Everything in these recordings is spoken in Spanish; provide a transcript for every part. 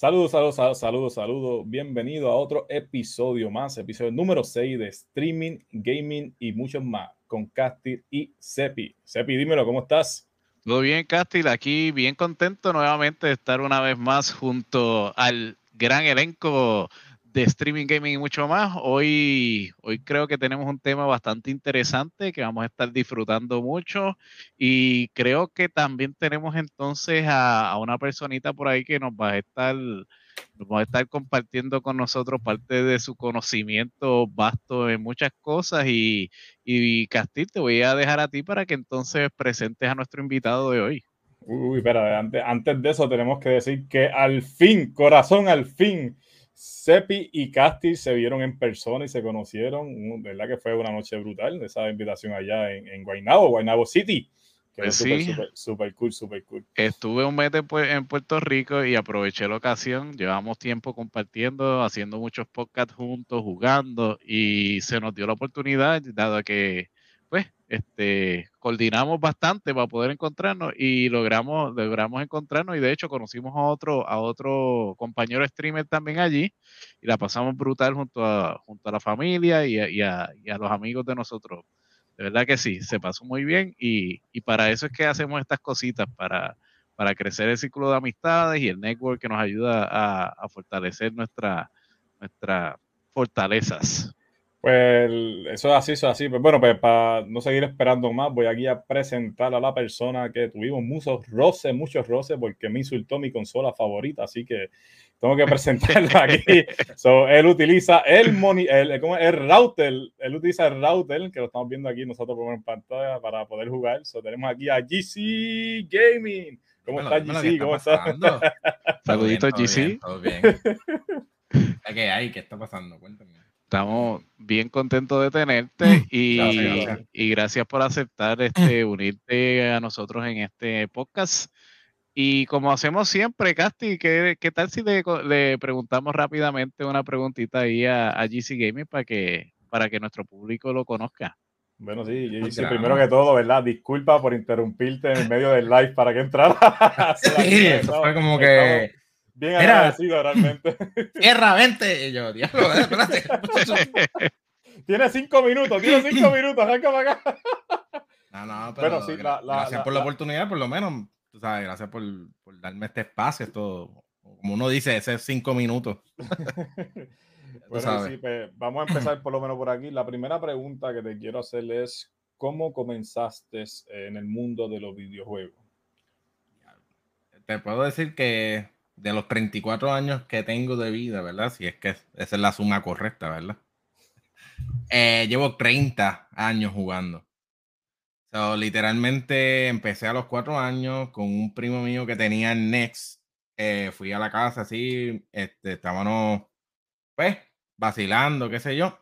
Saludos, saludos, saludos, saludos, Bienvenido a otro episodio más, episodio número 6 de streaming, gaming y mucho más con Castil y Sepi. Sepi, dímelo, ¿cómo estás? Todo bien, Castil, aquí bien contento nuevamente de estar una vez más junto al gran elenco de streaming, gaming y mucho más. Hoy, hoy creo que tenemos un tema bastante interesante que vamos a estar disfrutando mucho y creo que también tenemos entonces a, una personita por ahí que nos va a estar nos va a estar compartiendo con nosotros parte de su conocimiento vasto en muchas cosas y, y Castil, te voy a dejar a ti para que entonces presentes a nuestro invitado de hoy. Uy, espera, antes, antes de eso tenemos que decir que al fin, corazón, al fin, Sepi y Casti se vieron en persona y se conocieron. ¿Verdad que fue una noche brutal? Esa invitación allá en, en Guaynabo, Guaynabo City. Que pues sí. super, cool, super cool. Estuve un mes después en Puerto Rico y aproveché la ocasión. Llevamos tiempo compartiendo, haciendo muchos podcasts juntos, jugando y se nos dio la oportunidad, dado que pues, este, coordinamos bastante para poder encontrarnos y logramos, logramos encontrarnos y de hecho conocimos a otro, a otro compañero streamer también allí y la pasamos brutal junto a, junto a la familia y a, los amigos de nosotros. De verdad que sí, se pasó muy bien y, para eso es que hacemos estas cositas, para, para crecer el círculo de amistades y el network que nos ayuda a, a fortalecer nuestra, nuestras fortalezas. Pues eso es así, eso es así. Pues bueno, pues para no seguir esperando más, voy aquí a presentar a la persona que tuvimos muchos roces, muchos roces, porque me insultó mi consola favorita, así que tengo que presentarla aquí. So, él utiliza el, moni el, el, router, él utiliza el router, que lo estamos viendo aquí nosotros por en pantalla para poder jugar. So, tenemos aquí a GC Gaming. ¿Cómo estás, GC? ¿Cómo estás? Saluditos, GC. Todo bien. ¿Qué hay? ¿Qué está pasando? Cuéntame. Estamos bien contentos de tenerte y gracias, por aceptar este, unirte a nosotros en este podcast. Y como hacemos siempre, Casti, ¿qué, qué tal si le, le, preguntamos rápidamente una preguntita ahí a, GC Gaming para que, para que nuestro público lo conozca? Bueno, sí, GC, primero que todo, ¿verdad? Disculpa por interrumpirte en medio del live para que entrara. sí, eso fue como que Bien agradecido realmente. Tierra, vente. Y yo, diablo, eh, espérate. tiene cinco minutos, tiene cinco minutos, arranca para acá. No, no, pero bueno, sí, la, gracias por la, oportunidad, por lo menos, tú sabes, gracias por, por darme este espacio, esto, como uno dice, ese cinco minutos. bueno, sí, pues, vamos a empezar por lo menos por aquí. La primera pregunta que te quiero hacer es, ¿cómo comenzaste en el mundo de los videojuegos? Te puedo decir que de los 34 años que tengo de vida, ¿verdad? Si es que esa es la suma correcta, ¿verdad? Eh, llevo 30 años jugando. So, literalmente empecé a los 4 años con un primo mío que tenía Next. fui a la casa así, este, estábamos, pues, vacilando, qué sé yo.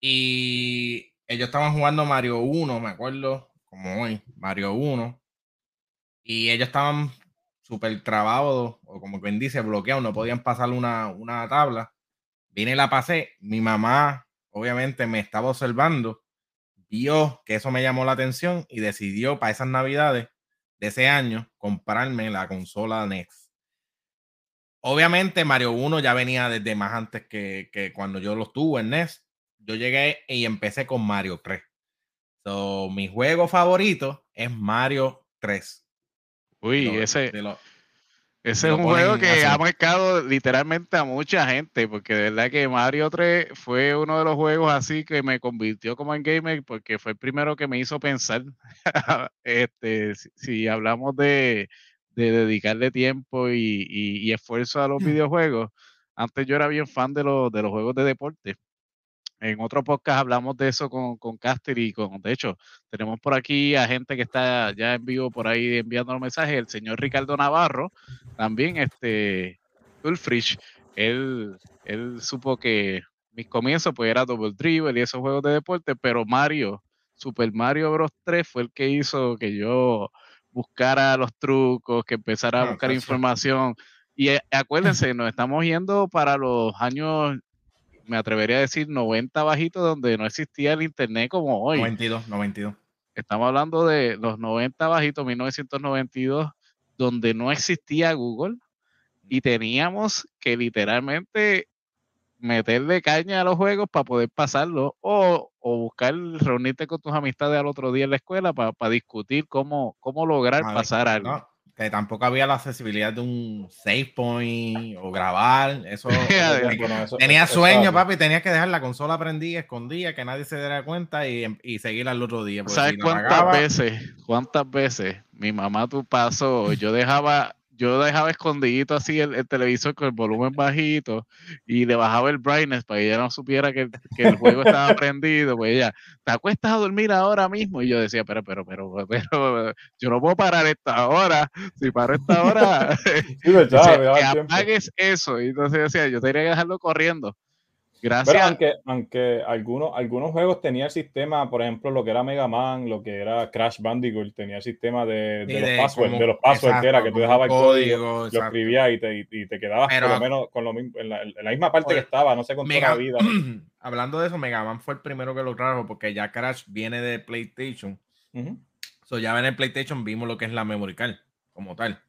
Y ellos estaban jugando Mario 1, me acuerdo, como hoy, Mario 1. Y ellos estaban súper trabado, o como quien dice, bloqueado, no podían pasar una, una tabla. Vine la pasé. Mi mamá, obviamente, me estaba observando, vio que eso me llamó la atención y decidió para esas navidades de ese año comprarme la consola Next. Obviamente, Mario 1 ya venía desde más antes que, que cuando yo lo tuve en NES. Yo llegué y empecé con Mario 3. So, mi juego favorito es Mario 3. Uy, ese, ese es un juego que ha marcado literalmente a mucha gente, porque de verdad que Mario 3 fue uno de los juegos así que me convirtió como en gamer, porque fue el primero que me hizo pensar. este, si, hablamos de, dedicarle tiempo y, esfuerzo a los videojuegos, antes yo era bien fan de, los, de los juegos de deporte en otro podcast hablamos de eso con, con Caster y con, de hecho, tenemos por aquí a gente que está ya en vivo por ahí enviando los mensajes, el señor Ricardo Navarro, también este Ulfrich, él, él supo que mis comienzos pues era Double Dribble y esos juegos de deporte, pero Mario, Super Mario Bros. 3 fue el que hizo que yo buscara los trucos, que empezara a ah, buscar información. Y eh, acuérdense, nos estamos yendo para los años me atrevería a decir 90 bajitos donde no existía el internet como hoy. 92, 92. Estamos hablando de los 90 bajitos, 1992, donde no existía Google, y teníamos que literalmente meterle caña a los juegos para poder pasarlo o, buscar reunirte con tus amistades al otro día en la escuela para discutir cómo, cómo lograr pasar algo que tampoco había la accesibilidad de un save point o grabar. Eso, tenía sueño, papi, tenías que dejar la consola prendida, escondida, que nadie se diera cuenta y, y seguir al otro día. ¿Sabes cuántas veces? ¿Cuántas veces mi mamá tu paso? Yo dejaba yo dejaba escondidito así el, televisor con el volumen bajito y le bajaba el brightness para que ella no supiera que, el juego estaba prendido. Pues ella, ¿te acuestas a dormir ahora mismo? Y yo decía, pero, pero, pero, pero, yo no puedo parar esta hora. Si paro esta hora, sí, que apagues eso. Y entonces decía, yo tendría que dejarlo corriendo. Gracias. Pero aunque, aunque algunos, algunos juegos tenían el sistema, por ejemplo, lo que era Mega Man, lo que era Crash Bandicoot, tenía el sistema de, de, los passwords, de los passwords que era que tú dejabas el código, lo escribías y te, y, te quedabas por lo menos con lo mismo, en, la, misma parte que estaba, no sé con toda la vida. Hablando de eso, Mega Man fue el primero que lo trajo porque ya Crash viene de PlayStation. so ya en el PlayStation vimos lo que es la memory card como tal.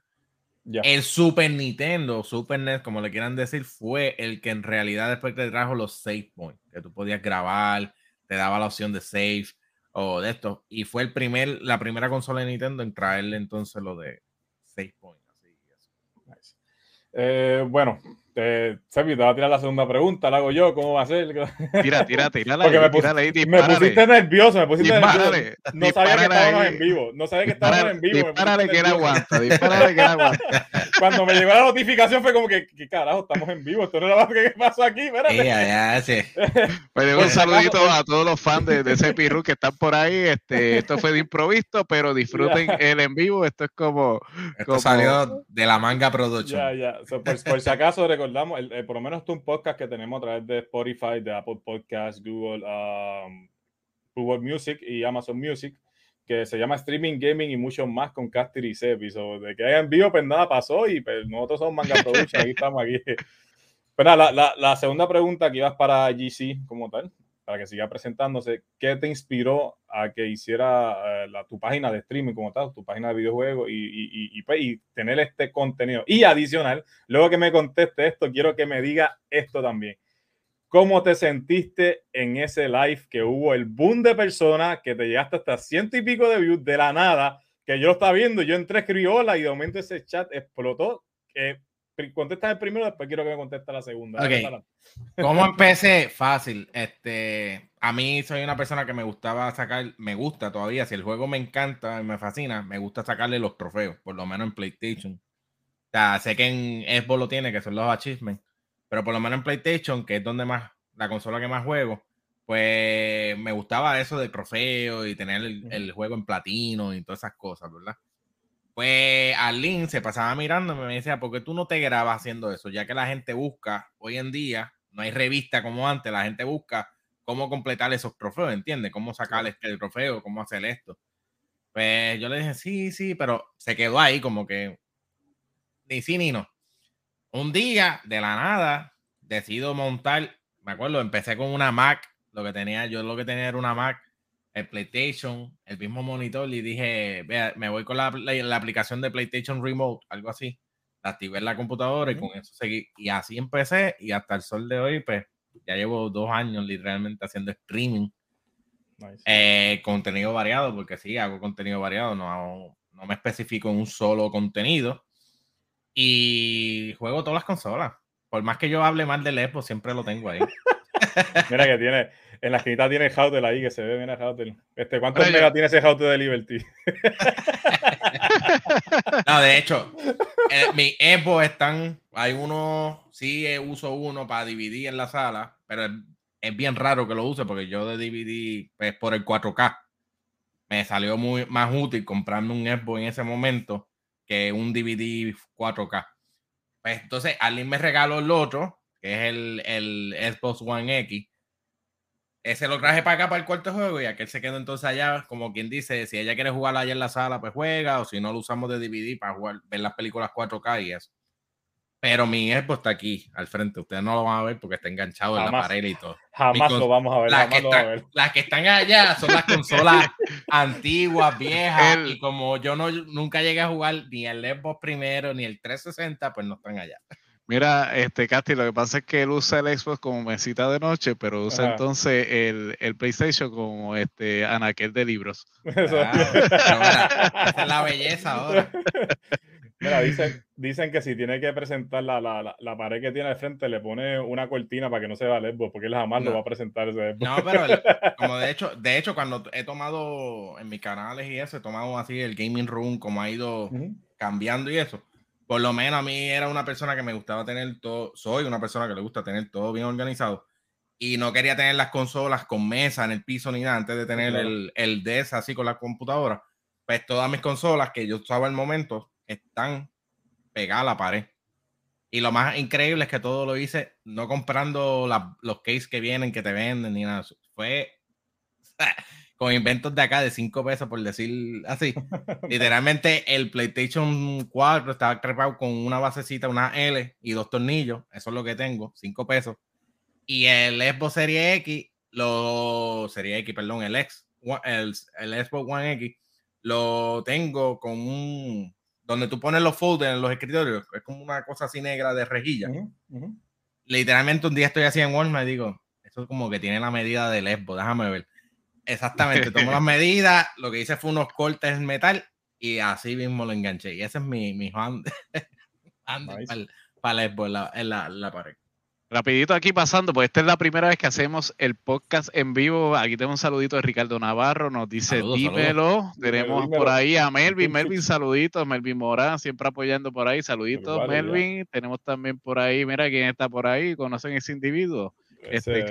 El Super Nintendo, Super NES, como le quieran decir, fue el que en realidad después te trajo los save points, que tú podías grabar, te daba la opción de save o de esto. Y fue el primer, la primera consola de Nintendo en traerle entonces lo de save point. Eh, bueno, este, Sebi, te voy a tirar la segunda pregunta, la hago yo, ¿cómo va a ser? Tira, tira, tira Porque me, pusiste nervioso, me pusiste nervioso. No sabía que estábamos en vivo, no sabía que estábamos en vivo. Dispárale que era aguanta, dispárale que era aguanta. Cuando me llegó la notificación fue como que, ¿qué carajo? Estamos en vivo, esto no era lo que pasó aquí, espérate. Ya, ya, sí. Pues un saludito a todos los fans de, de ese Pirru que están por ahí. Este, esto fue de improviso, pero disfruten el en vivo, esto es como... Esto salió de la manga production. Ya, ya, por, por si acaso el, por lo menos un podcast que tenemos a través de Spotify, de Apple Podcasts, Google, um, Google Music y Amazon Music, que se llama Streaming Gaming y mucho más con Caster y Sepi. de que haya envío, pues nada pasó y pues, nosotros somos Manga Production, aquí estamos aquí. Pero la, la, la, segunda pregunta que ibas para GC como tal para que siga presentándose, ¿qué te inspiró a que hiciera eh, la, tu página de streaming como tal, tu página de videojuegos y, pues, y, tener este contenido? Y adicional, luego que me conteste esto, quiero que me diga esto también. ¿Cómo te sentiste en ese live que hubo el boom de personas que te llegaste hasta ciento y pico de views de la nada? Que yo lo estaba viendo, yo entré, escribí y de momento ese chat explotó. Que contesta el primero, después quiero que me conteste la segunda. ¿Cómo empecé? Fácil. Este, a mí soy una persona que me gustaba sacar, me gusta todavía, si el juego me encanta y me fascina, me gusta sacarle los trofeos, por lo menos en PlayStation. O sea, sé que en Xbox lo tiene, que son los achievements, pero por lo menos en PlayStation, que es donde más, la consola que más juego, pues me gustaba eso de trofeo y tener el, el juego en platino y todas esas cosas, ¿verdad? Pues Arlene se pasaba mirando y me decía, ¿por qué tú no te grabas haciendo eso? Ya que la gente busca, hoy en día, no hay revista como antes, la gente busca cómo completar esos trofeos, ¿entiendes? Cómo sacar este, el trofeo, cómo hacer esto. Pues yo le dije, sí, sí, pero se quedó ahí como que ni sí ni no. Un día, de la nada, decido montar, me acuerdo, empecé con una Mac, lo que tenía, yo lo que tenía era una Mac el PlayStation, el mismo monitor, y dije, vea, me voy con la, la, aplicación de PlayStation Remote, algo así. La activé en la computadora y con eso seguí. Y así empecé, y hasta el sol de hoy, pues ya llevo dos años literalmente haciendo streaming. Eh, contenido variado, porque sí, hago contenido variado, no, no me especifico en un solo contenido. Y juego todas las consolas. Por más que yo hable mal del Xbox, siempre lo tengo ahí. Mira que tiene, en la esquinita tiene Hautel ahí, que se ve bien Hautel. Este, ¿Cuántos megas tiene ese Hautel de Liberty? no, de hecho, eh, mi Evo están, hay uno, sí uso uno para dividir en la sala, pero es, bien raro que lo use porque yo de DVD, pues por el 4K, me salió muy más útil comprarme un Xbox en ese momento que un DVD 4K. Pues entonces, alguien me regaló el otro, que es el, el Xbox One X, ese lo traje para acá para el cuarto juego y aquel se quedó entonces allá, como quien dice, si ella quiere jugar allá en la sala, pues juega, o si no lo usamos de DVD para jugar, ver las películas 4K y eso. Pero mi Xbox está aquí, al frente. Ustedes no lo van a ver porque está enganchado en la pared y todo. Jamás lo vamos a ver. Las, que las que están allá son las consolas antiguas, viejas. Y como yo no, nunca llegué a jugar ni el Xbox primero ni el 360, pues no están allá. Mira, este Casti, lo que pasa es que él usa el Xbox como mesita de noche, pero usa entonces el, el, PlayStation como este anaquel de libros. Ah, esa es la belleza ahora. Mira, dicen, dicen que si tiene que presentar la, la, la, pared que tiene al frente, le pone una cortina para que no se vea el Xbox, porque él jamás lo va a presentar ese No, pero como de hecho, de hecho, cuando he tomado en mis canales y eso, he tomado así el gaming room, como ha ido cambiando y eso, por lo menos a mí era una persona que me gustaba tener todo, soy una persona que le gusta tener todo bien organizado y no quería tener las consolas con mesa en el piso ni nada antes de tener el, el DES así con la computadora. Pues todas mis consolas que yo usaba al momento están pegadas a la pared. Y lo más increíble es que todo lo hice no comprando los cases que vienen, que te venden, ni nada. Fue con inventos de acá de 5 pesos, por decir así. Literalmente el PlayStation 4 estaba trepado con una basecita, una L y dos tornillos. Eso es lo que tengo, 5 pesos. Y el Xbox Series X, lo Serie X, perdón, el X, el, el Xbox One X, lo tengo con un donde tú pones los folders en los escritorios, es como una cosa así negra de rejilla. Literalmente un día estoy así en Walmart y digo, eso es como que tiene la medida del Lesbo, déjame ver. Exactamente, tomo las medidas, lo que hice fue unos cortes en metal y así mismo lo enganché. Y ese es mi, mi hand, para, el en la pared. Rapidito aquí pasando, pues esta es la primera vez que hacemos el podcast en vivo. Aquí tengo un saludito de Ricardo Navarro, nos dice dímelo. Tenemos por ahí a Melvin, Melvin, saluditos, Melvin Morán, siempre apoyando por ahí, saluditos Melvin. Tenemos también por ahí, mira quién está por ahí, ¿conocen ese individuo? Este, me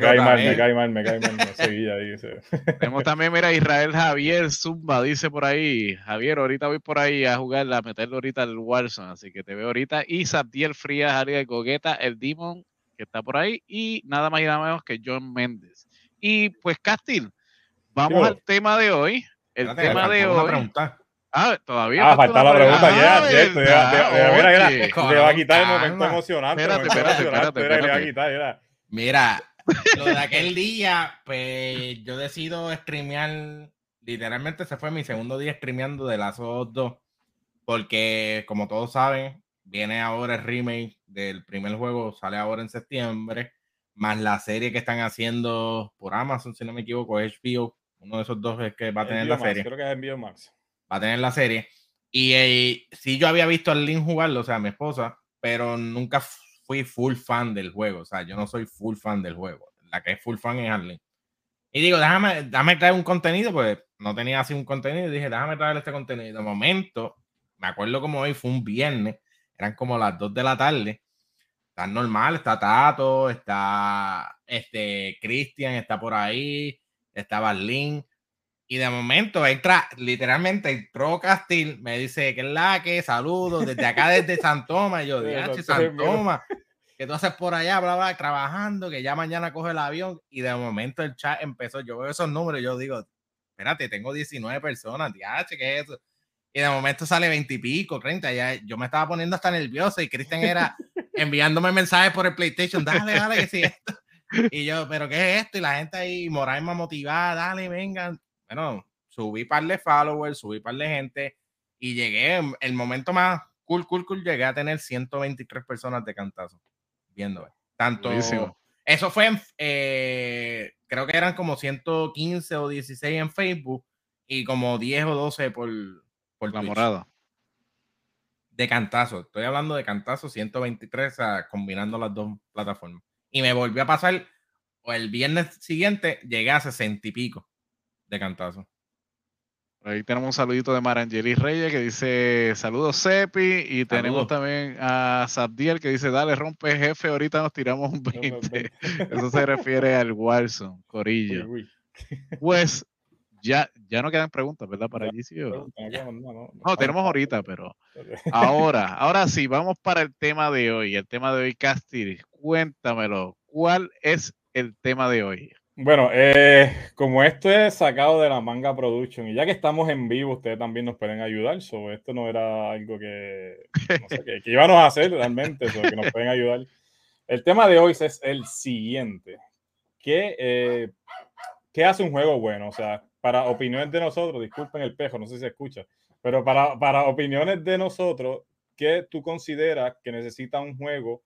cae mal, me cae mal, me cae mal, me seguía ahí. Tenemos también, mira, Israel Javier Zumba, dice por ahí, Javier, ahorita voy por ahí a jugar, a meterle ahorita el Warzone, así que te veo ahorita. Y Sabdiel Frías, área de Coqueta, el Demon, que está por ahí, y nada más y nada menos que John Méndez. Y pues, Castil, vamos al tema de hoy. El tema de hoy. Ah, todavía. Ah, falta la pregunta ya, cierto. Mira, mira, le va a quitar el momento emocionante. Espérate, espérate, espérate. Le va a quitar, Mira, lo de aquel día, pues yo decido streamear. Literalmente se fue mi segundo día streameando de las 2. Porque, como todos saben, viene ahora el remake del primer juego, sale ahora en septiembre. Más la serie que están haciendo por Amazon, si no me equivoco, HBO. Uno de esos dos es que va a tener la serie. Creo que es HBO Max va a tener la serie. Y eh, sí, yo había visto a Lynn jugarlo, o sea, mi esposa, pero nunca fui full fan del juego. O sea, yo no soy full fan del juego. La que es full fan es Arlene. Y digo, déjame, déjame traer un contenido, pues no tenía así un contenido. Y dije, déjame traer este contenido. De momento, me acuerdo como hoy fue un viernes, eran como las 2 de la tarde. Está normal, está Tato, está este Cristian, está por ahí, está Barlín. Y de momento entra, literalmente entró Castil, me dice que es la que, saludos desde acá, desde San Tomás. yo, dije, San Tomás, que tú haces por allá, bla, bla, trabajando, que ya mañana coge el avión. Y de momento el chat empezó, yo veo esos números, yo digo, espérate, tengo 19 personas, DH, ¿qué es eso? Y de momento sale 20 y pico, 30, ya yo me estaba poniendo hasta nervioso y Cristian era enviándome mensajes por el PlayStation, dale, dale, que sí, esto. Y yo, ¿pero qué es esto? Y la gente ahí, moral más motivada, dale, vengan bueno, subí par de followers, subí par de gente y llegué, el momento más cool, cool, cool, llegué a tener 123 personas de cantazo viéndome. Tanto. Eso fue en, eh, creo que eran como 115 o 16 en Facebook y como 10 o 12 por, por la morada. De cantazo. Estoy hablando de cantazo 123, combinando las dos plataformas. Y me volvió a pasar, o el viernes siguiente llegué a 60 y pico de cantazo. Ahí tenemos un saludito de Marangeli Reyes que dice saludos Sepi y tenemos también a Sabdiel que dice dale rompe jefe, ahorita nos tiramos un 20. Eso se refiere al Warzone, Corillo. Pues ya, ya no quedan preguntas, ¿verdad? Para allí No, no, tenemos ahorita, pero ahora, ahora sí, vamos para el tema de hoy. El tema de hoy, Castir, cuéntamelo. ¿Cuál es el tema de hoy? Bueno, eh, como esto es sacado de la manga production y ya que estamos en vivo, ustedes también nos pueden ayudar. So, esto no era algo que, no íbamos a hacer realmente, que nos pueden ayudar. El tema de hoy es el siguiente. ¿Qué, eh, ¿Qué hace un juego bueno? O sea, para opiniones de nosotros, disculpen el pejo, no sé si se escucha, pero para, para opiniones de nosotros, ¿qué tú consideras que necesita un juego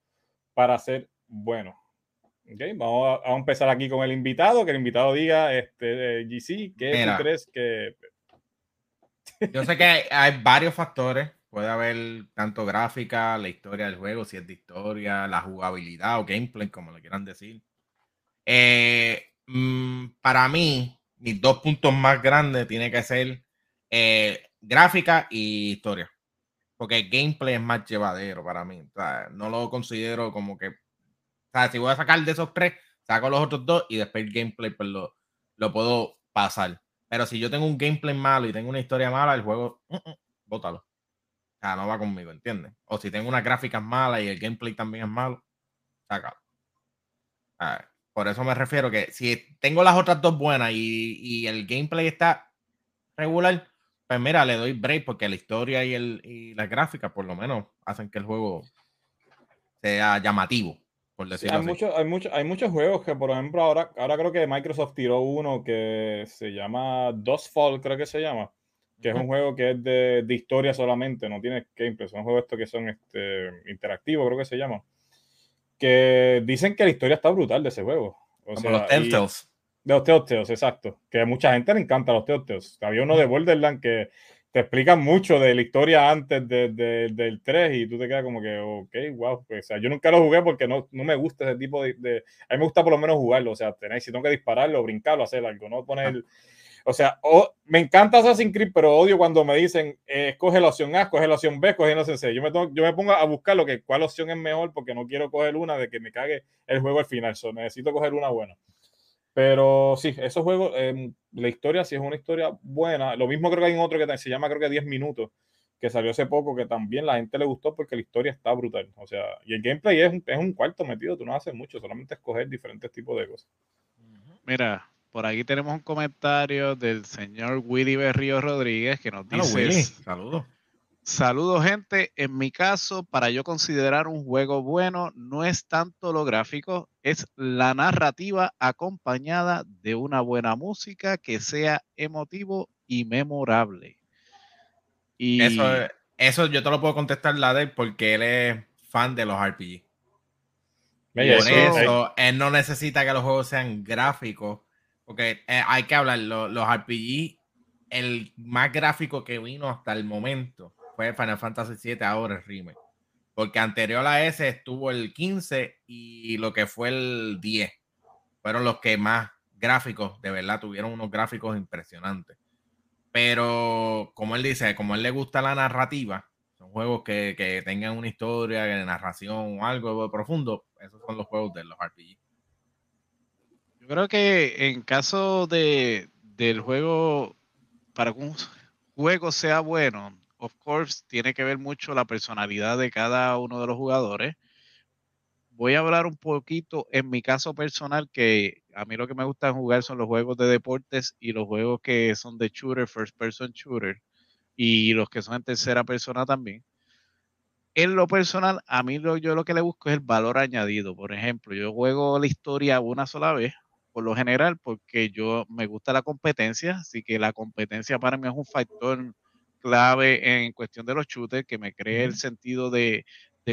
para ser bueno? Okay, vamos a, empezar aquí con el invitado, que el invitado diga, este, GC, ¿qué tú crees que... Yo sé que hay, varios factores, puede haber tanto gráfica, la historia del juego, si es de historia, la jugabilidad o gameplay, como le quieran decir. Eh, mm, para mí, mis dos puntos más grandes tiene que ser eh, gráfica y historia. Porque el gameplay es más llevadero para mí. no lo considero como que o sea, si voy a sacar de esos tres, saco los otros dos y después el gameplay pues lo, lo puedo pasar. Pero si yo tengo un gameplay malo y tengo una historia mala, el juego, uh, bótalo. O sea, no va conmigo, ¿entiendes? O si tengo unas gráficas malas y el gameplay también es malo, sácalo. por eso me refiero que si tengo las otras dos buenas y, y, el gameplay está regular, pues mira, le doy break porque la historia y, el, y las gráficas por lo menos hacen que el juego sea llamativo hay, muchos, hay, muchos, hay muchos juegos que, por ejemplo, ahora, ahora creo que Microsoft tiró uno que se llama Dustfall, creo que se llama, que es un juego que es de, de, historia solamente, no tiene gameplay, son juegos estos que son este, interactivos, creo que se llama. Que dicen que la historia está brutal de ese juego. O Como los Telltales. De los Telltales, exacto. Que a mucha gente le encanta los Telltales. Había uno de Borderlands que te explican mucho de la historia antes del 3 y tú te quedas como que, ok, wow. Pues, o sea, yo nunca lo jugué porque no, no me gusta ese tipo de, A mí me gusta por lo menos jugarlo, o sea, tener, si tengo que dispararlo, brincarlo, hacer algo, no poner... O sea, me encanta Assassin's Creed, pero odio cuando me dicen, eh, escoge la opción A, escoge la opción B, escoge la opción C. Yo me, yo me pongo a buscar lo que, cuál opción es mejor porque no quiero coger una de que me cague el juego al final. So, necesito coger una buena. Pero sí, esos juegos, em, la historia sí es una historia buena. Lo mismo creo que hay otro que se llama creo que 10 minutos, que salió hace poco, que también la gente le gustó porque la historia está brutal. O sea, y el gameplay es un, es un cuarto metido, tú no haces mucho, solamente escoger diferentes tipos de cosas. Mira, por aquí tenemos un comentario del señor Willy Berrío Rodríguez que nos dice... Saludos. Saludos gente, en mi caso, para yo considerar un juego bueno, no es tanto lo gráfico, es la narrativa acompañada de una buena música que sea emotivo y memorable. Y eso, eso yo te lo puedo contestar la de porque él es fan de los RPG. Por eso, él no necesita que los juegos sean gráficos, porque eh, hay que hablar, los RPG, el más gráfico que vino hasta el momento fue Final Fantasy VII, ahora el remake. Porque anterior a ese estuvo el 15 y lo que fue el 10. Fueron los que más gráficos, de verdad, tuvieron unos gráficos impresionantes. Pero como él dice, como él le gusta la narrativa, son juegos que, que tengan una historia de narración o algo profundo, esos son los juegos de los RPG. Yo creo que en caso de, del juego, para que un juego sea bueno, of course, tiene que ver mucho la personalidad de cada uno de los jugadores. Voy a hablar un poquito en mi caso personal, que a mí lo que me gusta jugar son los juegos de deportes y los juegos que son de shooter, first person shooter, y los que son en tercera persona también. En lo personal, a mí lo, yo lo que le busco es el valor añadido. Por ejemplo, yo juego la historia una sola vez, por lo general, porque yo me gusta la competencia, así que la competencia para mí es un factor clave en cuestión de los shooters que me cree el sentido de,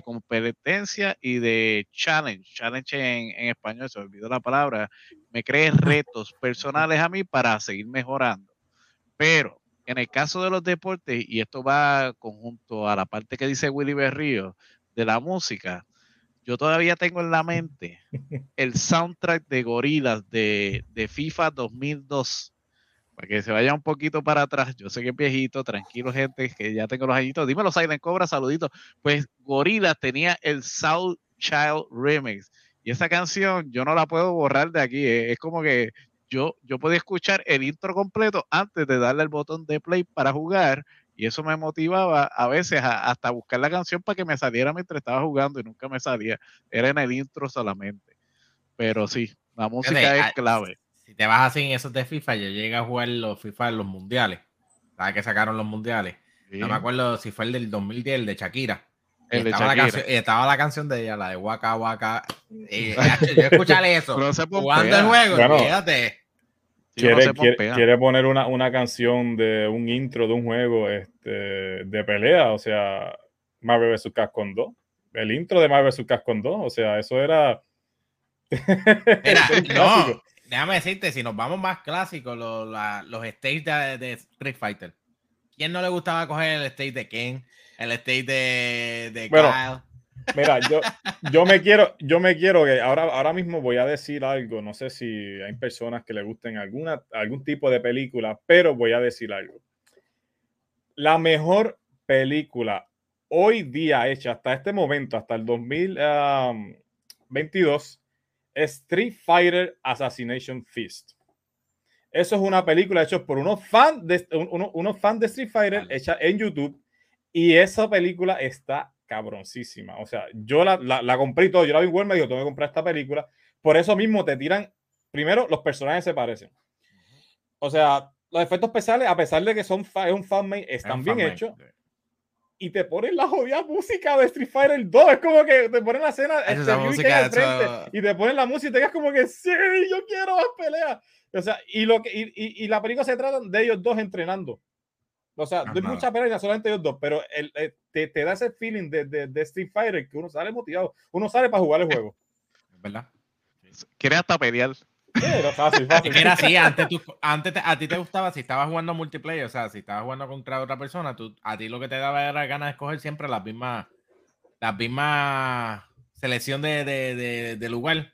competencia y de challenge. Challenge en, español, se olvidó la palabra. Me cree retos personales a mí para seguir mejorando. Pero en el caso de los deportes, y esto va conjunto a la parte que dice Willy Berrío de la música, yo todavía tengo en la mente el soundtrack de Gorilas de, de FIFA 2002 para que se vaya un poquito para atrás. Yo sé que es viejito, tranquilo, gente, que ya tengo los añitos. Dímelo, Silent Cobra, saluditos. Pues Gorilla tenía el South Child Remix. Y esa canción yo no la puedo borrar de aquí. Eh. Es como que yo, yo podía escuchar el intro completo antes de darle el botón de play para jugar. Y eso me motivaba a veces hasta buscar la canción para que me saliera mientras estaba jugando y nunca me salía. Era en el intro solamente. Pero sí, la música es clave te vas así en esos de FIFA, yo llegué a jugar los FIFA en los mundiales. ¿Sabes que sacaron los mundiales? No me acuerdo si fue el del 2010, el de Shakira. El de estaba, Shakira. La estaba la canción de ella, la de Waka Waka. Y, yo escucharle eso jugando el juego, fíjate. Quiere, quiere, poner una, una, canción de un intro de un juego este, de pelea, o sea, Marvel vs. Capcom 2. El intro de Marvel vs. Capcom 2, o sea, eso era. no, déjame decirte, si nos vamos más clásicos, los, los stages de Street Fighter ¿Quién no le gustaba coger el state de Ken? El state de, de Kyle. Mira, yo, yo me quiero, yo me quiero que ahora, ahora mismo voy a decir algo. No sé si hay personas que le gusten alguna, algún tipo de película, pero voy a decir algo. La mejor película hoy día hecha hasta este momento, hasta el 2022, es Street Fighter Assassination Fist. Eso es una película hecha por unos fans de, unos de Street Fighter hecha en YouTube. Y esa película está cabroncísima. O sea, yo la, la, compré y todo. Yo la vi en Walmart y digo, tengo que comprar esta película. Por eso mismo te tiran. Primero, los personajes se parecen. O sea, los efectos especiales, a pesar de que son es un fanmade, están bien hechos. Y te ponen la jodida música de Street Fighter 2. Es como que te ponen la escena este, música, frente, y te ponen la música y te quedas como que sí, yo quiero más peleas. O sea, y, lo que, y, y, la película se trata de ellos dos entrenando. O sea, no hay mucha pelea solamente ellos dos, pero el, eh, te, te, da ese feeling de, de, de, Street Fighter que uno sale motivado, uno sale para jugar el juego. ¿Verdad? Quiere hasta pelear. Era fácil, fácil. Era así, antes, tú, antes a ti te gustaba, si estabas jugando multiplayer, o sea, si estabas jugando contra otra persona, tú, a ti lo que te daba era ganas de escoger siempre las mismas, las mismas selección de, de, de, de lugar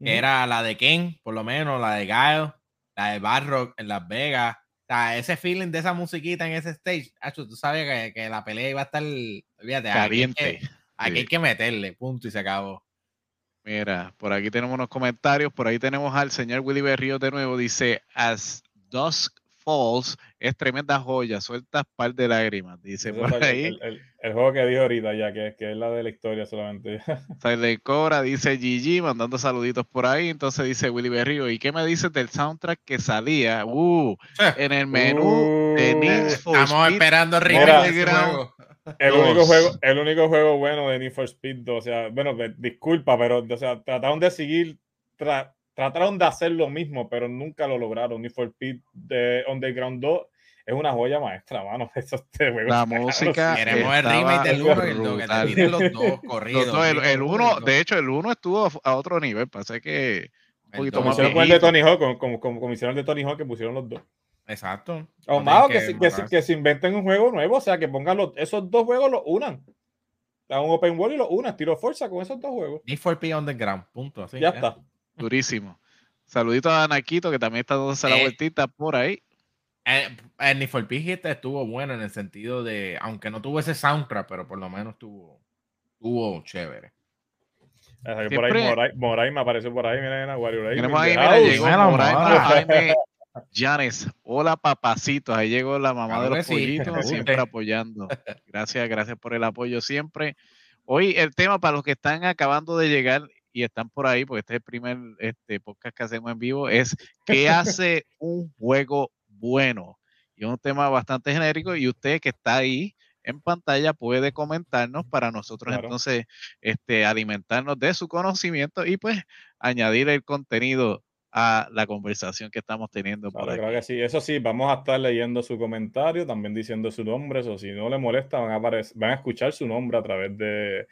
era la de Ken, por lo menos, la de Gaio, la de Barrock en Las Vegas. O sea, ese feeling de esa musiquita en ese stage, tú sabes que, que, la pelea iba a estar, fíjate, caliente. Aquí hay, que, meterle, punto, y se acabó. Mira, por aquí tenemos unos comentarios, por ahí tenemos al señor Willy Berrío de nuevo, dice, as dusk Falls es tremenda joya, sueltas par de lágrimas, dice por ahí. El, juego que dio ahorita ya, que, que, es la de la historia solamente. Silent Cora dice Gigi, mandando saluditos por ahí, entonces dice Willy Berrío, ¿y qué me dices del soundtrack que salía uh, en el menú de uh. Need for Estamos esperando arriba el único, juego, el único juego bueno de Need for Speed o sea, bueno, disculpa, pero o sea, trataron de seguir trataron de hacer lo mismo, pero nunca lo lograron. Ni for Speed de Underground 2 es una joya maestra, mano. Eso este la música. Queremos el remake del 1 y el 2, que te los dos corridos. el, 1, de hecho, el 1 estuvo a otro nivel. Pasa que. Un poquito más. Como el de Tony Hawk, como, como, hicieron el de Tony Hawk, que pusieron los dos. Exacto. O más, que, que, que, se inventen un juego nuevo, o sea, que pongan los, esos dos juegos, los unan. Da un open world y los unan. Tiro fuerza con esos dos juegos. Need for Speed Underground, punto. Así, ya está. Durísimo. Saludito a Anaquito, que también está dándose la eh, vueltita por ahí. Eh, el, el for estuvo bueno en el sentido de, aunque no tuvo ese soundtrack, pero por lo menos tuvo, tuvo chévere. por ahí Moray, me apareció por ahí, mira, Tenemos ahí, mira, llegó Moray Janes. Hola, papacitos. Ahí llegó la mamá de los pollitos, siempre apoyando. Gracias, gracias por el apoyo siempre. Hoy el tema para los que están acabando de llegar y están por ahí, porque este es el primer este, podcast que hacemos en vivo, es ¿qué hace un juego bueno? Y es un tema bastante genérico y usted que está ahí en pantalla puede comentarnos para nosotros entonces este, alimentarnos de su conocimiento y pues añadir el contenido a la conversación que estamos teniendo. por aquí. que sí, eso sí, vamos a estar leyendo su comentario, también diciendo su nombre, o si no le molesta, van a, van a escuchar su nombre a través de,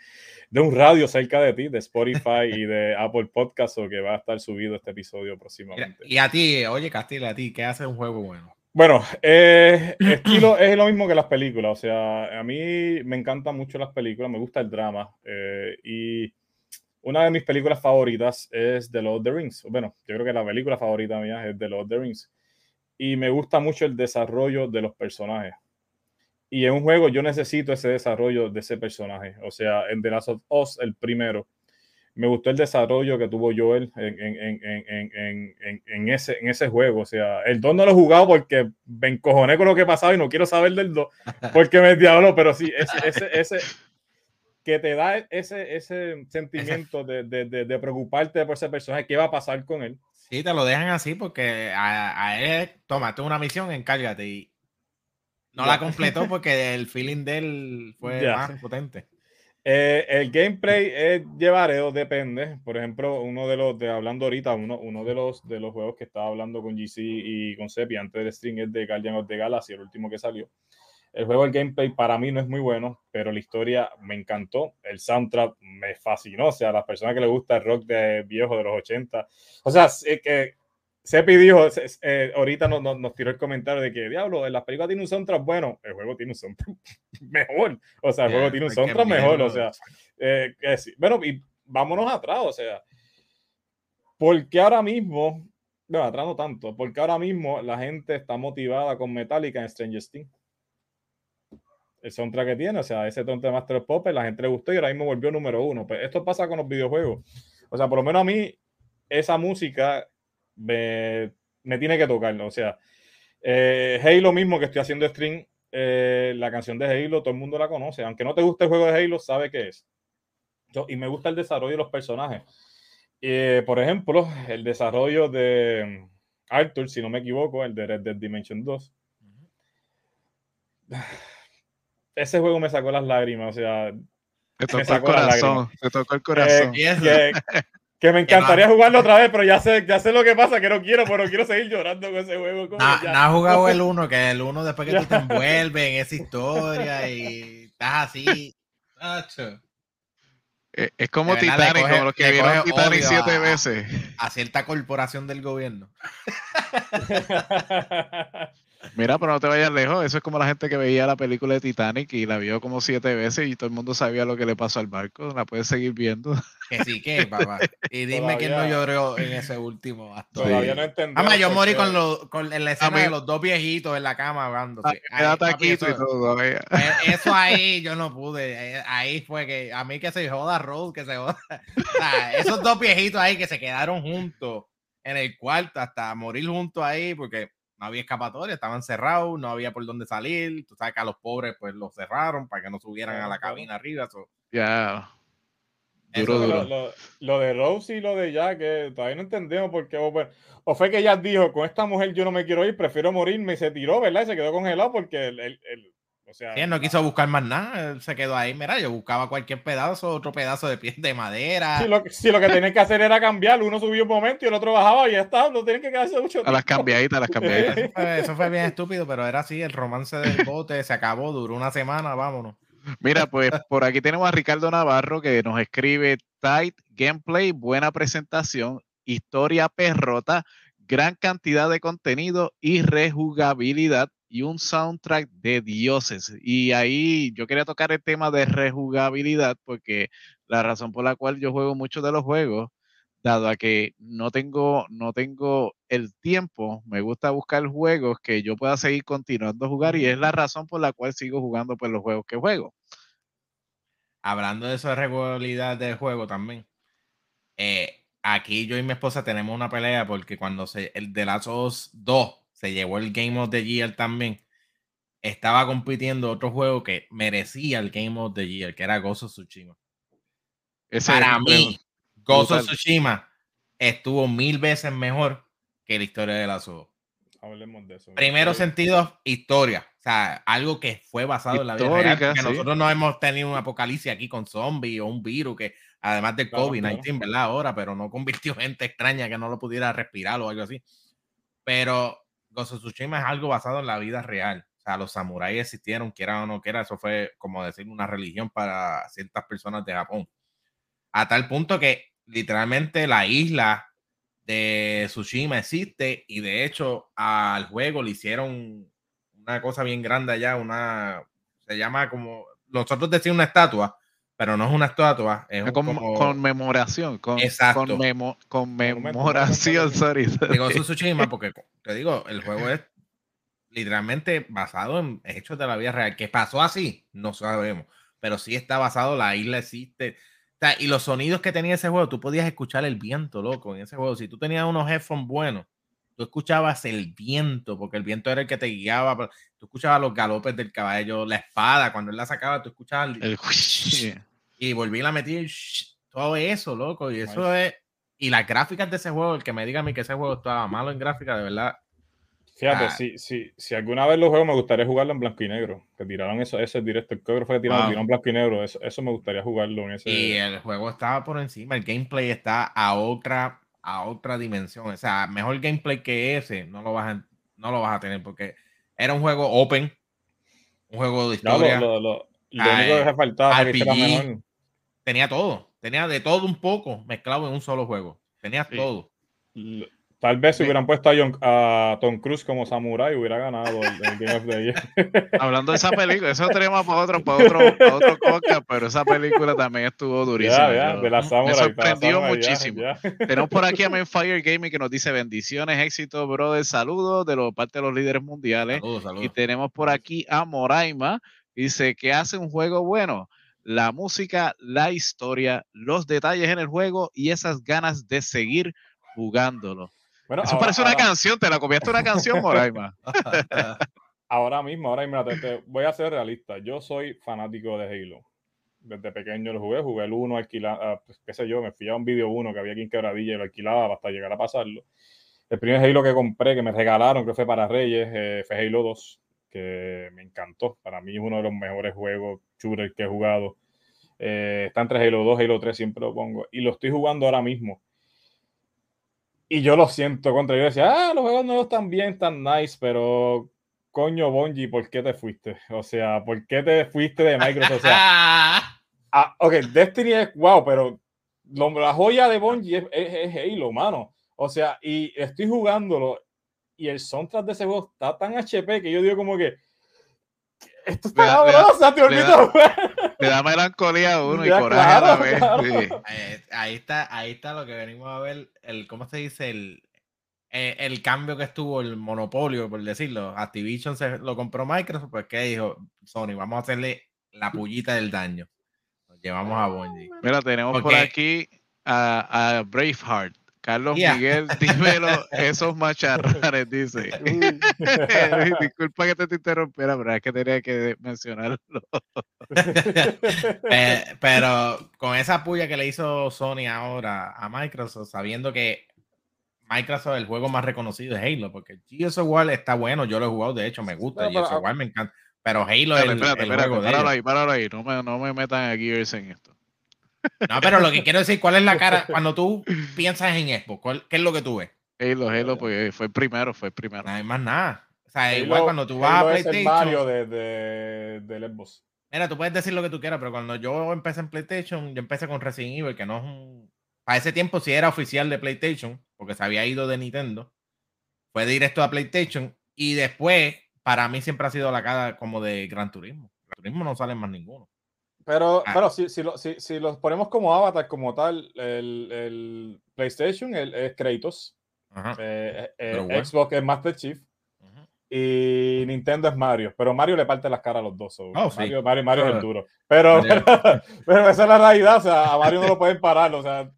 de, un radio cerca de ti, de Spotify y de Apple Podcast, o que va a estar subido este episodio próximamente. Y a ti, oye Castilla, a ti, ¿qué hace un juego bueno? Bueno, eh, estilo es lo mismo que las películas, o sea, a mí me encantan mucho las películas, me gusta el drama eh, y una de mis películas favoritas es The Lord of the Rings. Bueno, yo creo que la película favorita mía es The Lord of the Rings. Y me gusta mucho el desarrollo de los personajes. Y en un juego yo necesito ese desarrollo de ese personaje. O sea, en The Last of Us, el primero, me gustó el desarrollo que tuvo Joel en, en, en, en, ese, en ese juego. O sea, el 2 no lo he jugado porque me encojoné con lo que pasaba y no quiero saber del 2 porque me diablo, pero sí, ese, ese, ese, que te da ese, ese sentimiento de, de, de, preocuparte por ese personaje, qué va a pasar con él. Sí, te lo dejan así porque a, él, tómate una misión, encárgate y no la completó porque el feeling de él fue más potente. Eh, el gameplay es llevareo, depende. Por ejemplo, uno de los, de, hablando ahorita, uno, uno de los de los juegos que estaba hablando con GC y con Sepi antes del stream es de Guardian of the Galaxy, el último que salió. El juego, el gameplay para mí no es muy bueno, pero la historia me encantó. El soundtrack me fascinó. O sea, a las personas que les gusta el rock de viejo de los 80. O sea, es que Sepi dijo, eh, ahorita nos, nos, tiró el comentario de que, diablo, en las películas tiene un soundtrack bueno, el juego tiene un soundtrack mejor. O sea, el juego tiene un soundtrack mejor. O sea, eh, bueno, y vámonos atrás. O sea, porque ahora mismo, no, atrás no tanto, porque ahora mismo la gente está motivada con Metallica en Stranger Things el soundtrack que tiene, o sea, ese tonto de Master of Pop, la gente le gustó y ahora mismo volvió número uno. Pues, esto pasa con los videojuegos. O sea, por lo menos a mí, esa música me, tiene que tocar, O sea, eh, Halo mismo que estoy haciendo stream, eh, la canción de Halo, todo el mundo la conoce. Aunque no te guste el juego de Halo, sabe qué es. Yo, y me gusta el desarrollo de los personajes. Eh, por ejemplo, el desarrollo de Arthur, si no me equivoco, el de Red Dead Dimension 2 ese juego me sacó las lágrimas, o sea. Me tocó el corazón, me tocó el corazón. que, me encantaría jugarlo otra vez, pero ya sé, ya sé lo que pasa, que no quiero, pero quiero seguir llorando con ese juego. No, has jugado el 1, que el 1 después que tú te envuelves en esa historia y estás así. Eh, es como Titanic, como los que vieron Titanic siete veces. A cierta corporación del gobierno. Mira, pero no te vayas lejos. Eso es como la gente que veía la película de Titanic y la vio como siete veces y todo el mundo sabía lo que le pasó al barco. La puedes seguir viendo. Que sí, que papá. Y dime quién no lloró en ese último acto. Todavía no entendí. yo morí con, lo, con en la escena de los dos viejitos en la cama hablándose. eso, y todo. Eh, eso ahí yo no pude. Eh, ahí fue que a mí que se joda Rose, que se joda. esos dos viejitos ahí que se quedaron juntos en el cuarto hasta morir juntos ahí porque no había escapatoria, estaban cerrados, no había por dónde salir. Tú sabes que a los pobres pues los cerraron para que no subieran a la cabina arriba. Ya. Lo, de Rose y lo de Jack, que todavía no entendemos por qué. O, fue que Jack dijo, con esta mujer yo no me quiero ir, prefiero morirme y se tiró, ¿verdad? Y se quedó congelado porque el, el, o sea, él no quiso buscar más nada, él se quedó ahí. Mira, yo buscaba cualquier pedazo, otro pedazo de piel de madera. Si lo, si lo que tenía que hacer era cambiar, uno subía un momento y el otro bajaba y ya está, no tienen que quedarse mucho A las cambiaditas, a las cambiaditas. Eso fue, bien estúpido, pero era así, el romance del bote se acabó, duró una semana, vámonos. Mira, pues por aquí tenemos a Ricardo Navarro que nos escribe tight gameplay, buena presentación, historia perrota, gran cantidad de contenido y rejugabilidad y un soundtrack de dioses. Y ahí yo quería tocar el tema de rejugabilidad porque la razón por la cual yo juego muchos de los juegos, dado a que no tengo, no tengo el tiempo, me gusta buscar juegos que yo pueda seguir continuando a jugar y es la razón por la cual sigo jugando por los juegos que juego. Hablando de de rejugabilidad del juego también, eh, aquí yo y mi esposa tenemos una pelea porque cuando se, el de las 2 se llevó el Game of the Year también. Estaba compitiendo otro juego que merecía el Game of the Year, que era Gozo Tsushima. Para mí, Gozo Tsushima estuvo mil veces mejor que la historia de la. Hablemos de eso. Primero sentido, historia. O sea, algo que fue basado en la vida real. Que nosotros no hemos tenido un apocalipsis aquí con zombies o un virus que, además del COVID-19, ¿verdad? Ahora, pero no convirtió gente extraña que no lo pudiera respirar o algo así. Pero Ghost Tsushima es algo basado en la vida real. O sea, los samuráis existieron, quiera o no quiera, eso fue como decir una religión para ciertas personas de Japón. A tal punto que literalmente la isla de Tsushima existe y de hecho al juego le hicieron una cosa bien grande allá, una, se llama como, nosotros decimos una estatua, pero no es una estatua, es como, conmemoración, con, exacto. conmemoración, sorry, Digo Tsushima porque te digo, el juego es literalmente basado en hechos de la vida real. ¿Qué pasó así? No sabemos, pero sí está basado, la isla existe. y los sonidos que tenía ese juego, tú podías escuchar el viento, loco, en ese juego. Si tú tenías unos headphones buenos, tú escuchabas el viento, porque el viento era el que te guiaba. Tú escuchabas los galopes del caballo, la espada, cuando él la sacaba, tú escuchabas el, y volví a meter todo eso, loco. Y eso es y las gráficas de ese juego, el que me diga a mí que ese juego estaba malo en gráfica, de verdad. Fíjate, ah. si, si, si, alguna vez lo juego, me gustaría jugarlo en blanco y negro. Que tiraron eso, ese directo, creo que fue que tiraron, en blanco y negro. Eso, eso, me gustaría jugarlo en ese. Y el juego estaba por encima, el gameplay está a otra, a otra dimensión. O sea, mejor gameplay que ese no lo vas a, no lo vas a tener porque era un juego open, un juego de historia. lo, lo, único que ah, faltaba RPG, tenía todo, tenía de todo un poco mezclado en un solo juego. Tenía todo. Tal vez si hubieran puesto a, Tom Cruise como Samurai hubiera ganado el, Game of the Year. Hablando de esa película, eso tenemos para otro, para otro, para otro podcast, pero esa película también estuvo durísima. de la Samurai, me sorprendió muchísimo. Tenemos por aquí a Fire Gaming que nos dice bendiciones, éxito, brother, saludos de los parte de los líderes mundiales. Y tenemos por aquí a Moraima, dice que hace un juego bueno la música, la historia, los detalles en el juego y esas ganas de seguir jugándolo. Bueno, Eso parece una canción, te la copiaste una canción, Moraima. ahora mismo, ahora mismo, te, voy a ser realista. Yo soy fanático de Halo. Desde pequeño lo jugué, jugué el 1, alquilaba, ah, pues, qué sé yo, me fui a un video 1 que había aquí en Quebradilla y lo alquilaba hasta llegar a pasarlo. El primer Halo que compré, que me regalaron, que fue para Reyes, eh, fue Halo 2, que me encantó. Para mí es uno de los mejores juegos shooters que he jugado. Eh, está entre Halo 2 y Halo 3, siempre lo pongo. Y lo estoy jugando ahora mismo. Y yo lo siento contra. Yo decía, ah, los juegos no están bien, tan nice, pero coño, Bungie, ¿por qué te fuiste? O sea, ¿por qué te fuiste de Microsoft? O sea, ah, ok, Destiny es wow, pero la joya de Bungie es, Halo, mano. O sea, y estoy jugándolo y el soundtrack de ese juego está tan HP que yo digo como que esto está sabroso, te olvido. Le da melancolía a uno y coraje a la vez. Ahí, está, ahí está lo que venimos a ver, el, ¿cómo se dice? El, eh, el, cambio que estuvo, el monopolio, por decirlo. Activision se lo compró Microsoft, pues ¿qué dijo Sony? Vamos a hacerle la pullita del daño. Nos llevamos a Bungie. Mira, tenemos por aquí a, a Braveheart. Carlos Miguel, dímelo, esos macharranes, dice. Disculpa que te, interrumpiera, pero es que tenía que mencionarlo. Eh, pero con esa puya que le hizo Sony ahora a Microsoft, sabiendo que Microsoft es el juego más reconocido es Halo, porque Gears of War está bueno, yo lo he jugado, de hecho me gusta, Gears of War me encanta, pero Halo es el, espérate, el espérate, juego ahí, páralo ahí, no me, no me metan a Gears en esto. No, pero lo que quiero decir, ¿cuál es la cara cuando tú piensas en Xbox? ¿Qué es lo que tú ves? Halo, Halo, pues fue el primero, fue el primero. No hay más nada. O sea, igual cuando tú vas a PlayStation. Es el Mario de, de, del Xbox. Mira, tú puedes decir lo que tú quieras, pero cuando yo empecé en PlayStation, yo empecé con Resident Evil, que no es un. Para ese tiempo sí era oficial de PlayStation, porque se había ido de Nintendo. Fue directo a PlayStation. Y después, para mí siempre ha sido la cara como de Gran Turismo. Gran Turismo no sale más ninguno. Pero, ah. pero si, si, si, si, los ponemos como avatar, como tal, el, el PlayStation el, es Kratos, eh, eh, eh, Xbox es Master Chief y Nintendo es Mario. Pero Mario le parte las caras a los dos. Oh, Mario, Mario, Mario, es el duro. Pero, pero, esa es la realidad. O sea, a Mario no lo pueden parar. O sea,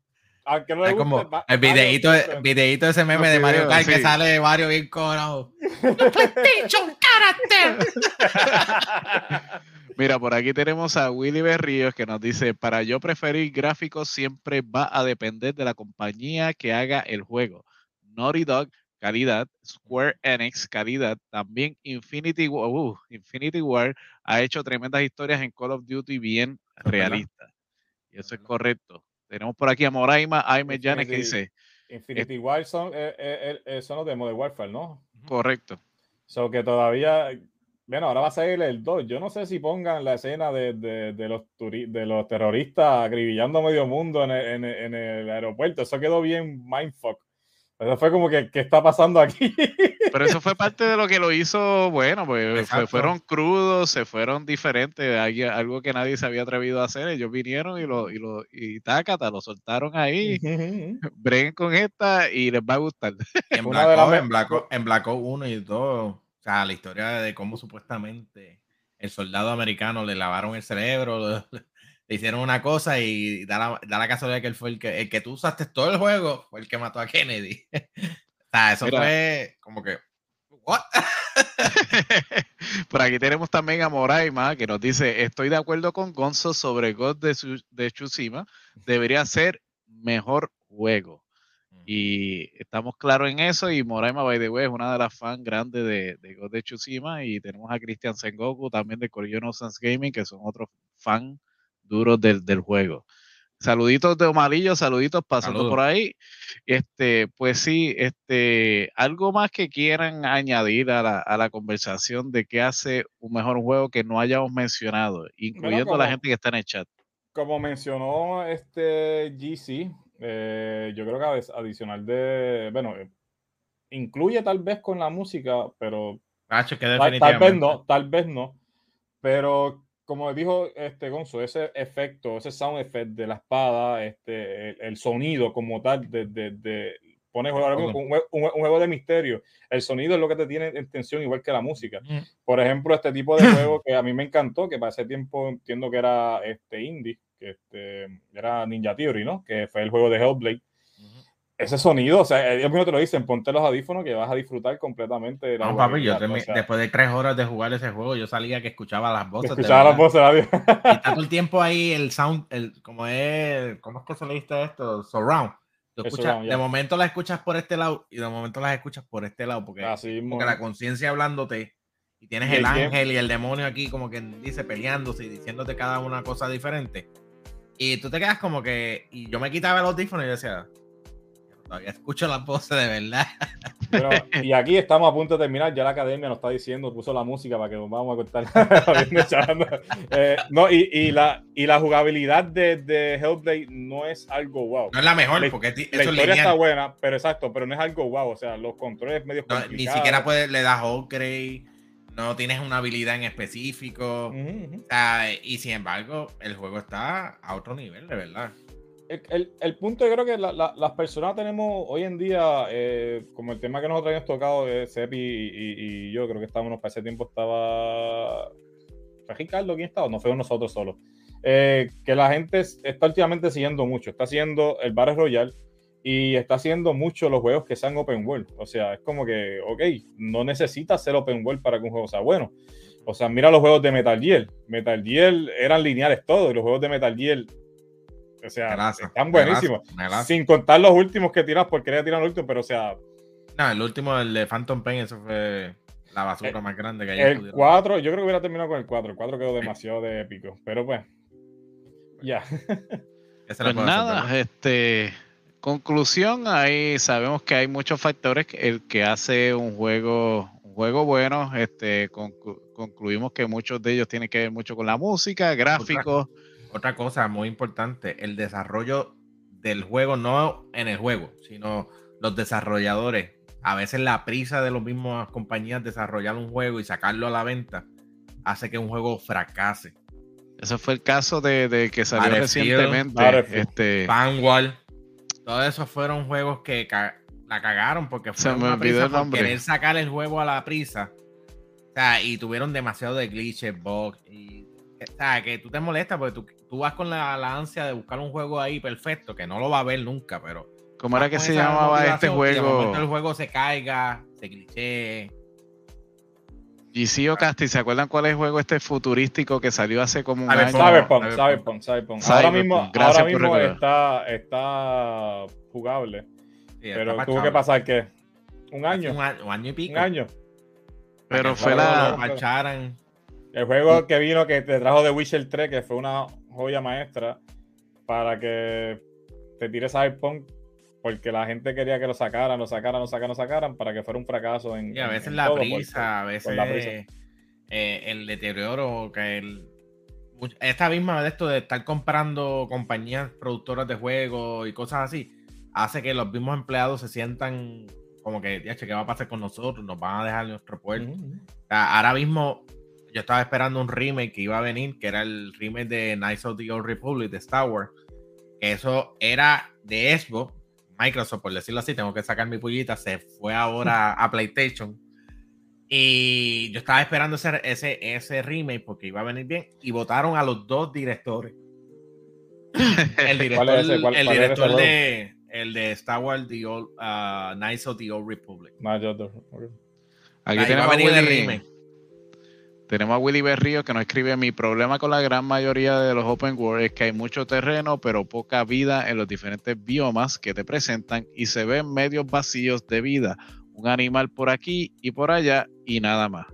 aunque no le guste, como el videíto, videíto de ese meme de Mario Kart que sale Mario bien. PlayStation Character. Mira, por aquí tenemos a Willy Berríos que nos dice, para yo preferir gráficos siempre va a depender de la compañía que haga el juego. Naughty Dog, calidad. Square Enix, calidad. También Infinity War, uh, Infinity War ha hecho tremendas historias en Call of Duty bien realistas. Y eso es correcto. Tenemos por aquí a Moraima Aime Janes que dice... Infinity War son, eh, eh, eh, son los de Modern Warfare, ¿no? Correcto. So que todavía bueno, ahora va a salir el 2. Yo no sé si pongan la escena de, de, los, de los terroristas acribillando a medio mundo en el, en, el, aeropuerto. Eso quedó bien mindfuck. Eso fue como que, ¿qué está pasando aquí? Pero eso fue parte de lo que lo hizo, bueno, pues se fueron crudos, se fueron diferentes, algo que nadie se había atrevido a hacer. Ellos vinieron y lo, y lo, y tácata, lo soltaron ahí. Breguen con esta y les va a gustar. En Black, en Black, 1 y 2 la historia de cómo supuestamente el soldado americano le lavaron el cerebro, le, hicieron una cosa y da la, da la casualidad que él fue el que, el que tú usaste todo el juego, fue el que mató a Kennedy. o sea, eso fue como que, ¿what? Por aquí tenemos también a Moraima que nos dice, estoy de acuerdo con Gonzo sobre God de, de Tsushima, debería ser mejor juego. Y estamos claros en eso. Y Moraima, by the way, es una de las fans grandes de, de God de Tsushima. Y tenemos a Christian Sengoku también de Korean No Gaming, que son otros fans duros del, del juego. Saluditos de Omarillo, saluditos pasando por ahí. Este, pues sí, este, algo más que quieran añadir a la, a la conversación de qué hace un mejor juego que no hayamos mencionado, incluyendo a la gente que está en el chat. Como mencionó este GC, eh, yo creo que adicional de, bueno, eh, incluye tal vez con la música, pero tal vez no, tal vez no, pero como dijo este Gonzo, ese efecto, ese sound effect de la espada, este, el, sonido como tal, de, de, de pones un, un, juego de misterio. El sonido es lo que te tiene en tensión, igual que la música. Por ejemplo, este tipo de juego que a mí me encantó, que para ese tiempo entiendo que era este indie, que este, era Ninja Theory, ¿no? Que fue el juego de Hellblade ese sonido, o sea, ellos mismos te lo dicen, ponte los audífonos que vas a disfrutar completamente de la No, papi, yo después de tres horas de jugar ese juego, yo salía que escuchaba las voces. escuchaba las voces, y está todo el tiempo ahí el sound, el, como es, ¿cómo es que se le dice esto? Surround. De momento las escuchas por este lado y de momento las escuchas por este lado, porque, porque la conciencia hablándote y tienes el, ángel y el demonio aquí como que dice peleándose y diciéndote cada una cosa diferente. Y tú te quedas como que, y yo me quitaba los audífonos y decía, Todavía escucho la voces de verdad. y aquí estamos a punto de terminar. Ya la academia nos está diciendo, puso la música para que nos vamos a cortar. eh, no, y, y, la, y la jugabilidad de, de Hellblade no es algo wow. No es la mejor, porque la historia está buena, pero exacto, pero no es algo wow. O sea, los controles medio no, Ni siquiera puedes, le das upgrade, no tienes una habilidad en específico. y sin embargo, el juego está a otro nivel, de verdad el, el, punto yo creo que las personas tenemos hoy en día, eh, como el tema que nosotros habíamos tocado de Sepi y, yo creo que estábamos, para ese tiempo estaba... ¿Fue Ricardo quién estaba? No fue nosotros solos. Eh, que la gente está últimamente siguiendo mucho, está haciendo el Battle Royale y está haciendo mucho los juegos que sean open world. O sea, es como que, ok, no necesitas ser open world para que un juego sea bueno. O sea, mira los juegos de Metal Gear. Metal Gear eran lineales todos, y los juegos de Metal Gear o sea, están buenísimos. Sin contar los últimos que tiras porque quería tirar los últimos, pero o sea. No, el último, el de Phantom Pain, eso fue la basura eh, más grande que hay. El 4, yo creo que hubiera terminado con el 4. El 4 quedó demasiado de épico. Pero pues, ya. pues nada, este. Conclusión, ahí sabemos que hay muchos factores. El que hace un juego, un juego bueno, este, concluimos que muchos de ellos tienen que ver mucho con la música, gráficos otra cosa muy importante, el desarrollo del juego, no en el juego, sino los desarrolladores. A veces la prisa de las mismas compañías desarrollar un juego y sacarlo a la venta hace que un juego fracase. Eso fue el caso de, que salió recientemente. Este... Vanguard. Todos esos fueron juegos que la cagaron porque fue una prisa por querer sacar el juego a la prisa. O sea, y tuvieron demasiado de glitches, bugs. Y, o sea, que tú te molestas porque tú tú vas con la, ansia de buscar un juego ahí perfecto, que no lo va a ver nunca, pero. ¿Cómo era que se llamaba este juego? el juego se caiga, se glitche. GC o Casti, ¿se acuerdan cuál es el juego este futurístico que salió hace como un año? Cyberpunk, Cyberpunk, Cyberpunk. Ahora mismo, ahora mismo está, está jugable. pero tuvo que pasar que un año. Un, año y pico. Un año. Pero fue la. El juego que vino que te trajo de Witcher 3, que fue una joya maestra para que te tires Cyberpunk porque la gente quería que lo sacaran, lo sacaran, lo sacaran, lo sacaran para que fuera un fracaso en. Y a veces la prisa, a veces eh, el deterioro, que el, esta misma de esto de estar comprando compañías productoras de juegos y cosas así, hace que los mismos empleados se sientan como que, ya, ¿qué va a pasar con nosotros? Nos van a dejar en nuestro puerto. ahora mismo yo estaba esperando un remake que iba a venir, que era el remake de Knights of the Old Republic de Star Wars. Eso era de Xbox, Microsoft, por decirlo así, tengo que sacar mi pullita, se fue ahora a PlayStation. Y yo estaba esperando ese, ese, ese remake porque iba a venir bien. Y votaron a los dos directores. el director, el director de, el de Star Wars, the Old, uh, Knights of the Old Republic. Aquí tenemos a venir el remake Tenemos a Willy Berrío que nos escribe, mi problema con la gran mayoría de los open world es que hay mucho terreno, pero poca vida en los diferentes biomas que te presentan y se ven medios vacíos de vida. Un animal por aquí y por allá y nada más.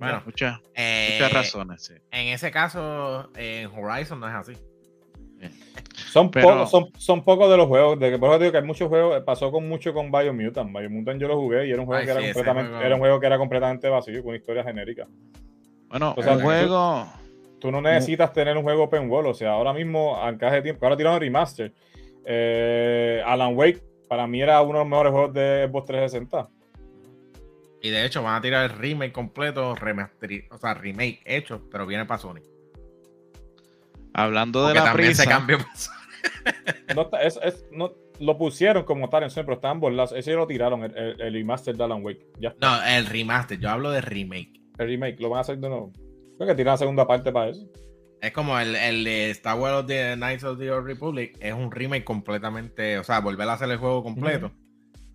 Bueno, muchas, eh, razones. En ese caso, en Horizon no es así. Son, pocos, son, son pocos de los juegos. De que por eso digo que hay muchos juegos. Pasó con mucho con Biomutant. Biomutant yo lo jugué y era un juego, que, era completamente, era un juego que era completamente vacío, con una historia genérica. Bueno, el juego. Tú, no necesitas tener un juego open world. O sea, ahora mismo, a de tiempo, ahora tiraron remaster. Eh, Alan Wake, para mí era uno de los mejores juegos de Xbox 360. Y de hecho, van a tirar el remake completo, remaster, o sea, remake hecho, pero viene para Sony. Hablando de la prisa. no, es, es, no, lo pusieron como tal en Sony, pero estaban borrados. Ese lo tiraron, el, el, remaster de Alan Wake. Ya No, el remaster, yo hablo de remake. El remake, lo van a hacer de nuevo. Creo que tiran la segunda parte para eso. Es como el, el de Star Wars The Knights of the Old Republic, es un remake completamente, o sea, volver a hacer el juego completo.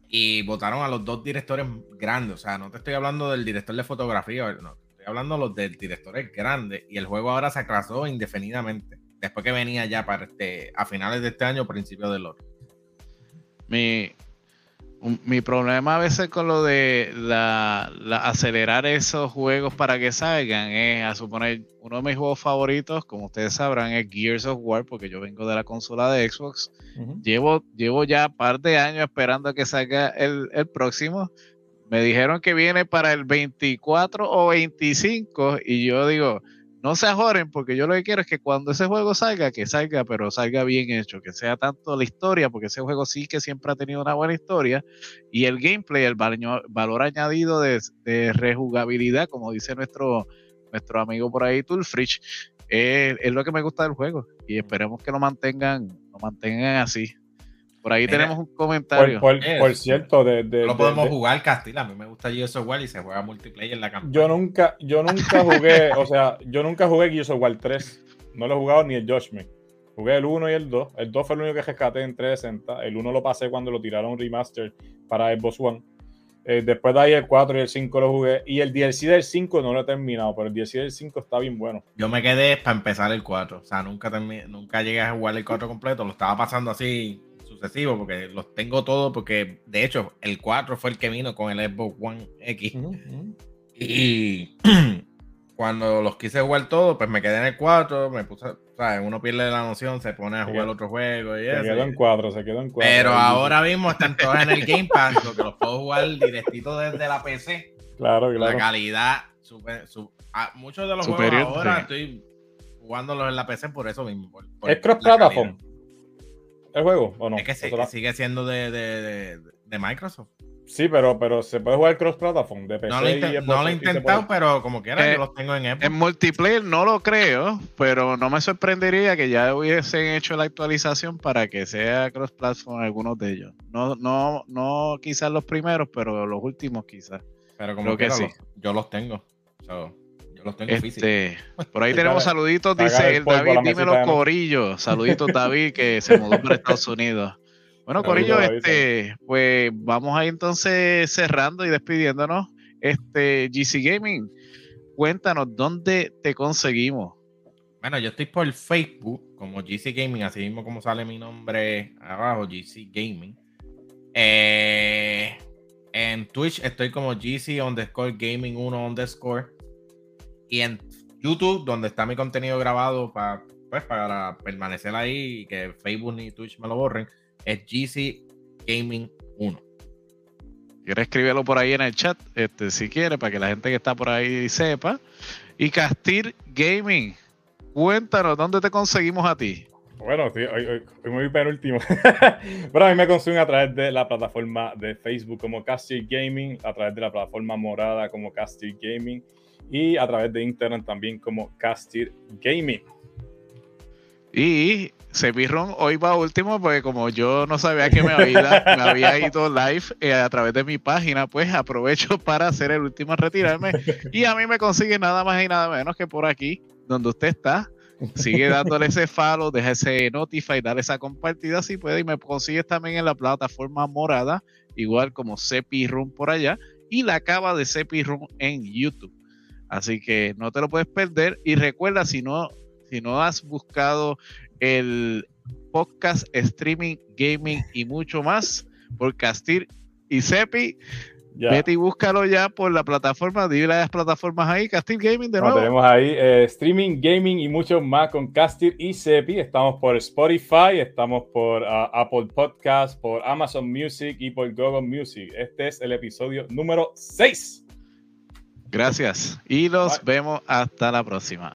Y votaron a los dos directores grandes, o sea, no te estoy hablando del director de fotografía, no, estoy hablando de los del directores grandes. Y el juego ahora se atrasó indefinidamente, después que venía ya para este, a finales de este año, principios del otro. Mi, mi problema a veces con lo de la, acelerar esos juegos para que salgan es, a suponer, uno de mis juegos favoritos, como ustedes sabrán, es Gears of War, porque yo vengo de la consola de Xbox. llevo, llevo ya un par de años esperando a que salga el, el próximo. Me dijeron que viene para el 24 o 25 y yo digo, no se ajoren, porque yo lo que quiero es que cuando ese juego salga, que salga, pero salga bien hecho, que sea tanto la historia, porque ese juego sí que siempre ha tenido una buena historia, y el gameplay, el valor añadido de, rejugabilidad, como dice nuestro, nuestro amigo por ahí, Tulfrich, es, es lo que me gusta del juego, y esperemos que lo mantengan, lo mantengan así. Por ahí tenemos un comentario. Por, cierto, de, lo podemos jugar Castilla. A mí me gusta Gears of War y se juega multiplayer en la campaña. Yo nunca, yo nunca jugué, o sea, yo nunca jugué Gears of War 3. No lo he jugado ni el Josh Jugué el 1 y el 2. El 2 fue el único que rescaté en 360. El 1 lo pasé cuando lo tiraron remaster para Xbox One. Eh, después de ahí el 4 y el 5 lo jugué. Y el DLC del 5 no lo he terminado, pero el DLC del 5 está bien bueno. Yo me quedé para empezar el 4. O sea, nunca, nunca llegué a jugar el 4 completo. Lo estaba pasando así sucesivo, porque los tengo todos, porque de hecho el 4 fue el que vino con el Xbox One X. Y cuando los quise jugar todos, pues me quedé en el 4, me puse, ¿sabes? Uno pierde la noción, se pone a jugar otro juego y se quedó en 4, se quedó en 4. Pero ahora mismo están todos en el Game Pass, porque los puedo jugar directito desde la PC. Claro, claro. La calidad, super, ah, muchos de los juegos ahora estoy jugándolos en la PC por eso mismo. es cross-platform el juego o no? Es que, sigue siendo de, Microsoft. Sí, pero, pero se puede jugar cross-platform de PC. No lo, y no lo he intentado, pero como quiera, yo eh, los tengo en Xbox. En multiplayer no lo creo, pero no me sorprendería que ya hubiesen hecho la actualización para que sea cross-platform algunos de ellos. No, no, no quizás los primeros, pero los últimos quizás. Pero como que sí. yo los tengo. Este, por ahí tenemos saluditos, dice el David, dímelo Corillo. Saluditos David, que se mudó para Estados Unidos. Bueno, Corillo, este, pues vamos ahí entonces cerrando y despidiéndonos. Este, GC Gaming, cuéntanos dónde te conseguimos. Bueno, yo estoy por Facebook como GC Gaming, así mismo como sale mi nombre abajo, GC Gaming. Eh, en Twitch estoy como GC underscore gaming 1 underscore. Y en YouTube, donde está mi contenido grabado para, pues, para permanecer ahí y que Facebook ni Twitch me lo borren, es GC Gaming 1. Quieres escribirlo por ahí en el chat, este, si quiere, para que la gente que está por ahí sepa. Y Castir Gaming, cuéntanos, ¿dónde te conseguimos a ti? Bueno, sí, hoy, hoy, muy penúltimo. Pero a mí me consiguen a través de la plataforma de Facebook como Castir Gaming, a través de la plataforma morada como Castir Gaming y a través de Instagram también como Castir Gaming. Y Cepirron hoy va último porque como yo no sabía que me había, me ido live eh, a través de mi página, pues aprovecho para hacer el último retirarme. Y a mí me consigue nada más y nada menos que por aquí, donde usted está. Sigue dándole ese follow, deja ese notify, dale esa compartida si puede. Y me consigues también en la plataforma morada, igual como Cepirron por allá. Y la acaba de Cepirron en YouTube. Así que no te lo puedes perder. Y recuerda, si no, si no has buscado el podcast, streaming, gaming y mucho más por Castir y Cepi, Vete y búscalo ya por la plataforma, dile las plataformas ahí, Castil Gaming de nuevo. tenemos ahí eh, streaming, gaming y mucho más con Castil y Cepi. Estamos por Spotify, estamos por ah, Apple Podcast, por Amazon Music y por Google Music. Este es el episodio número 6. Gracias y los vemos hasta la próxima.